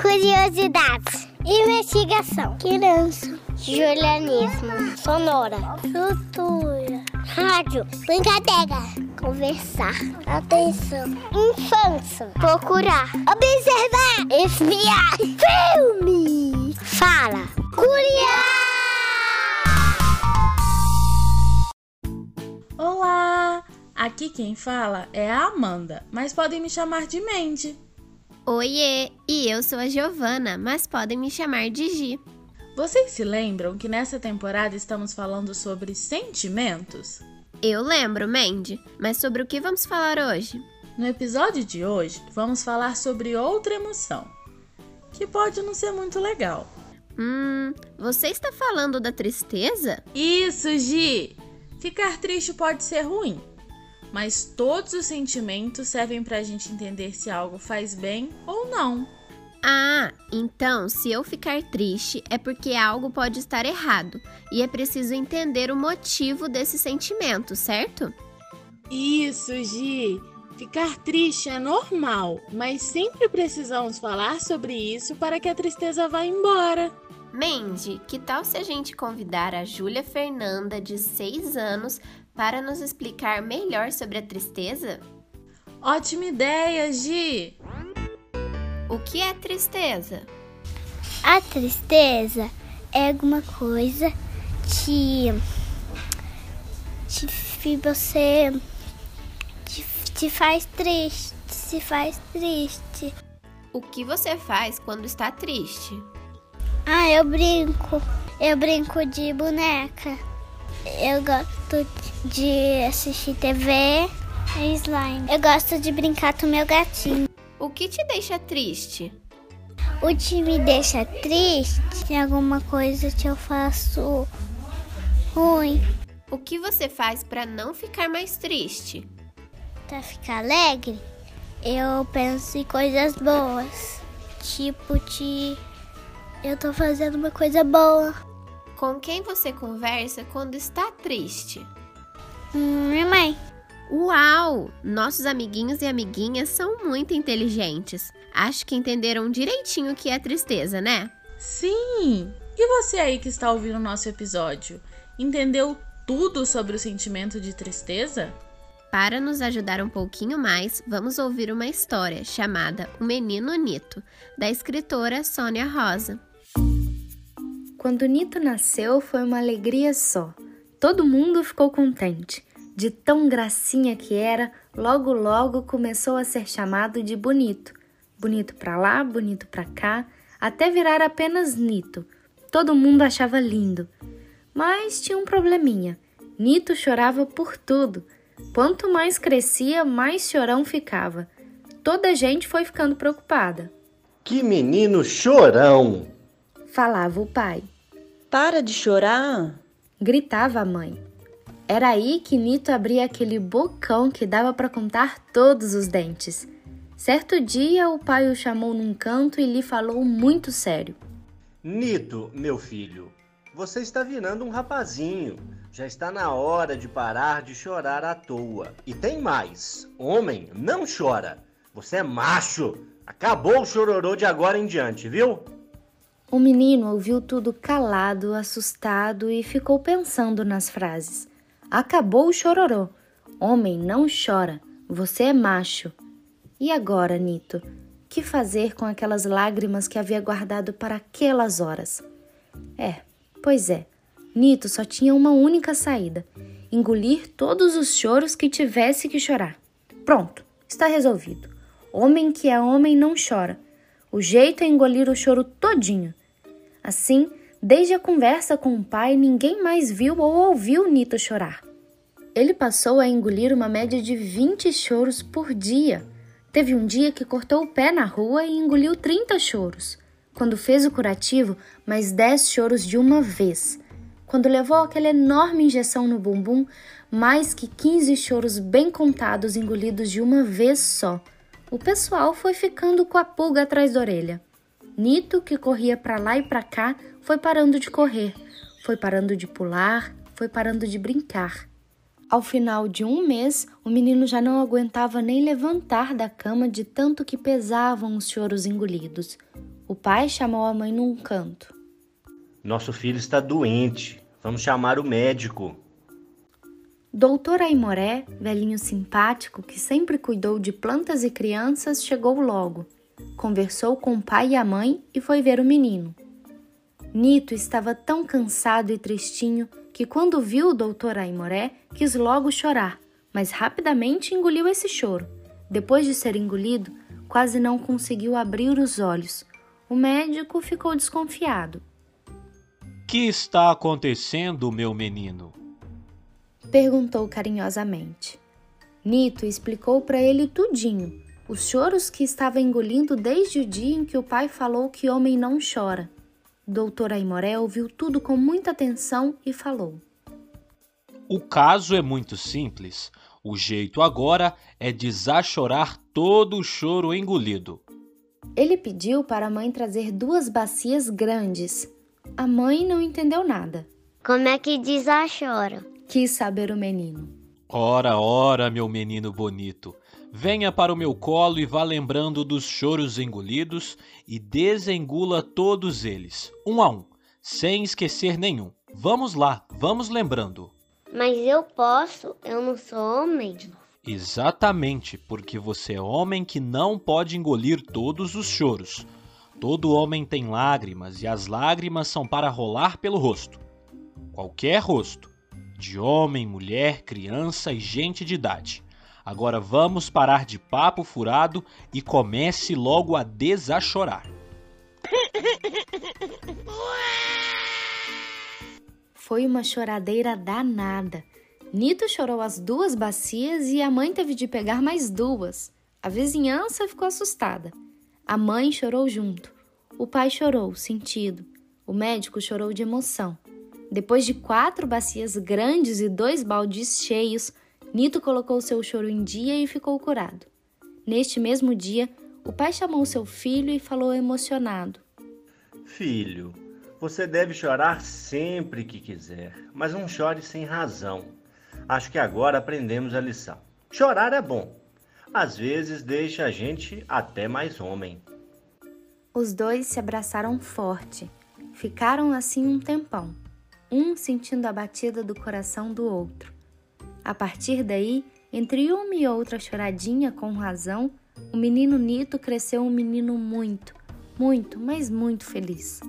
Curiosidades. Investigação. Criança. Julianismo. Sonora. Cultura. Rádio. Brincadeira. Conversar. Atenção. Infância. Procurar. Observar. Espiar. Filme. Fala. Curiar. Olá! Aqui quem fala é a Amanda, mas podem me chamar de Mandy. Oiê, e eu sou a Giovana, mas podem me chamar de Gi. Vocês se lembram que nessa temporada estamos falando sobre sentimentos? Eu lembro, Mandy, mas sobre o que vamos falar hoje? No episódio de hoje, vamos falar sobre outra emoção, que pode não ser muito legal. Hum, você está falando da tristeza? Isso, Gi! Ficar triste pode ser ruim, mas todos os sentimentos servem para a gente entender se algo faz bem ou não. Ah, então se eu ficar triste é porque algo pode estar errado e é preciso entender o motivo desse sentimento, certo? Isso, Gi! Ficar triste é normal, mas sempre precisamos falar sobre isso para que a tristeza vá embora. Mandy, que tal se a gente convidar a Júlia Fernanda, de 6 anos, para nos explicar melhor sobre a tristeza? Ótima ideia, Gi! O que é tristeza? A tristeza é alguma coisa que, que você te, te faz triste, se faz triste. O que você faz quando está triste? Ah, eu brinco. Eu brinco de boneca. Eu gosto de assistir TV e slime. Eu gosto de brincar com meu gatinho. O que te deixa triste? O que me deixa triste é alguma coisa que eu faço ruim. O que você faz para não ficar mais triste? Pra ficar alegre, eu penso em coisas boas. Tipo de eu tô fazendo uma coisa boa. Com quem você conversa quando está triste? Hum, minha mãe. Uau! Nossos amiguinhos e amiguinhas são muito inteligentes. Acho que entenderam direitinho o que é tristeza, né? Sim! E você aí que está ouvindo o nosso episódio? Entendeu tudo sobre o sentimento de tristeza? Para nos ajudar um pouquinho mais, vamos ouvir uma história chamada O Menino Nito, da escritora Sônia Rosa. Quando Nito nasceu, foi uma alegria só. Todo mundo ficou contente. De tão gracinha que era, logo logo começou a ser chamado de bonito. Bonito para lá, bonito para cá, até virar apenas Nito. Todo mundo achava lindo. Mas tinha um probleminha. Nito chorava por tudo. Quanto mais crescia, mais chorão ficava. Toda a gente foi ficando preocupada. Que menino chorão! Falava o pai. Para de chorar! Gritava a mãe. Era aí que Nito abria aquele bocão que dava para contar todos os dentes. Certo dia, o pai o chamou num canto e lhe falou muito sério: Nito, meu filho, você está virando um rapazinho. Já está na hora de parar de chorar à toa. E tem mais: homem não chora. Você é macho. Acabou o chororô de agora em diante, viu? O menino ouviu tudo calado, assustado e ficou pensando nas frases. Acabou o chororô. Homem não chora. Você é macho. E agora, Nito? Que fazer com aquelas lágrimas que havia guardado para aquelas horas? É, pois é. Nito só tinha uma única saída: engolir todos os choros que tivesse que chorar. Pronto, está resolvido. Homem que é homem não chora. O jeito é engolir o choro todinho. Assim, desde a conversa com o pai, ninguém mais viu ou ouviu Nito chorar. Ele passou a engolir uma média de 20 choros por dia. Teve um dia que cortou o pé na rua e engoliu 30 choros. Quando fez o curativo, mais 10 choros de uma vez. Quando levou aquela enorme injeção no bumbum, mais que 15 choros bem contados engolidos de uma vez só. O pessoal foi ficando com a pulga atrás da orelha. Nito, que corria para lá e para cá, foi parando de correr, foi parando de pular, foi parando de brincar. Ao final de um mês, o menino já não aguentava nem levantar da cama de tanto que pesavam os choros engolidos. O pai chamou a mãe num canto. Nosso filho está doente. Vamos chamar o médico. Doutor Aimoré, velhinho simpático que sempre cuidou de plantas e crianças, chegou logo. Conversou com o pai e a mãe e foi ver o menino. Nito estava tão cansado e tristinho que, quando viu o doutor Aimoré, quis logo chorar, mas rapidamente engoliu esse choro. Depois de ser engolido, quase não conseguiu abrir os olhos. O médico ficou desconfiado. Que está acontecendo, meu menino? Perguntou carinhosamente. Nito explicou para ele tudinho, os choros que estava engolindo desde o dia em que o pai falou que homem não chora. Doutor Aimoré ouviu tudo com muita atenção e falou: O caso é muito simples. O jeito agora é desachorar todo o choro engolido. Ele pediu para a mãe trazer duas bacias grandes. A mãe não entendeu nada. Como é que desachora? Quis saber o menino. Ora, ora, meu menino bonito, venha para o meu colo e vá lembrando dos choros engolidos e desengula todos eles, um a um, sem esquecer nenhum. Vamos lá, vamos lembrando. Mas eu posso, eu não sou homem. Exatamente, porque você é homem que não pode engolir todos os choros. Todo homem tem lágrimas e as lágrimas são para rolar pelo rosto. Qualquer rosto, de homem, mulher, criança e gente de idade. Agora vamos parar de papo furado e comece logo a desachorar. Foi uma choradeira danada. Nito chorou as duas bacias e a mãe teve de pegar mais duas. A vizinhança ficou assustada. A mãe chorou junto. O pai chorou, sentido. O médico chorou de emoção. Depois de quatro bacias grandes e dois baldes cheios, Nito colocou seu choro em dia e ficou curado. Neste mesmo dia, o pai chamou seu filho e falou emocionado: Filho, você deve chorar sempre que quiser, mas não chore sem razão. Acho que agora aprendemos a lição. Chorar é bom. Às vezes deixa a gente até mais homem. Os dois se abraçaram forte. Ficaram assim um tempão, um sentindo a batida do coração do outro. A partir daí, entre uma e outra choradinha com razão, o menino Nito cresceu um menino muito, muito, mas muito feliz.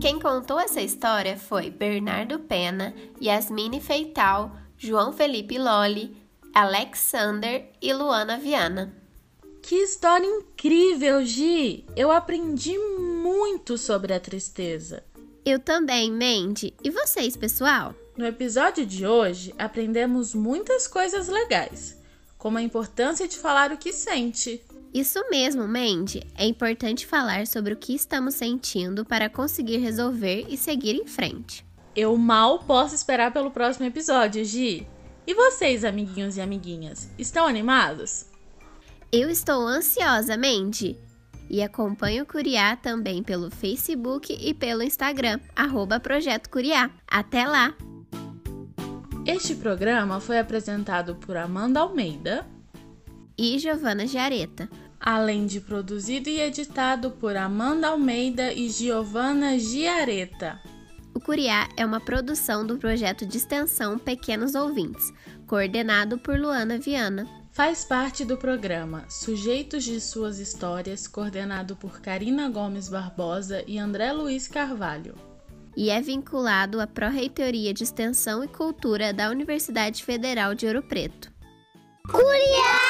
Quem contou essa história foi Bernardo Pena, Yasmine Feital, João Felipe Lolli, Alexander e Luana Viana. Que história incrível, Gi! Eu aprendi muito sobre a tristeza. Eu também, Mandy. E vocês, pessoal? No episódio de hoje, aprendemos muitas coisas legais, como a importância de falar o que sente. Isso mesmo, Mandy. É importante falar sobre o que estamos sentindo para conseguir resolver e seguir em frente. Eu mal posso esperar pelo próximo episódio, Gi. E vocês, amiguinhos e amiguinhas, estão animados? Eu estou ansiosa, Mandy. E acompanho o Curiá também pelo Facebook e pelo Instagram, arroba Projeto Curiá. Até lá! Este programa foi apresentado por Amanda Almeida e Giovana Giareta, além de produzido e editado por Amanda Almeida e Giovana Giareta. O Curiá é uma produção do projeto de extensão Pequenos Ouvintes, coordenado por Luana Viana. Faz parte do programa Sujeitos de Suas Histórias, coordenado por Karina Gomes Barbosa e André Luiz Carvalho. E é vinculado à Pró-Reitoria de Extensão e Cultura da Universidade Federal de Ouro Preto. Curiá!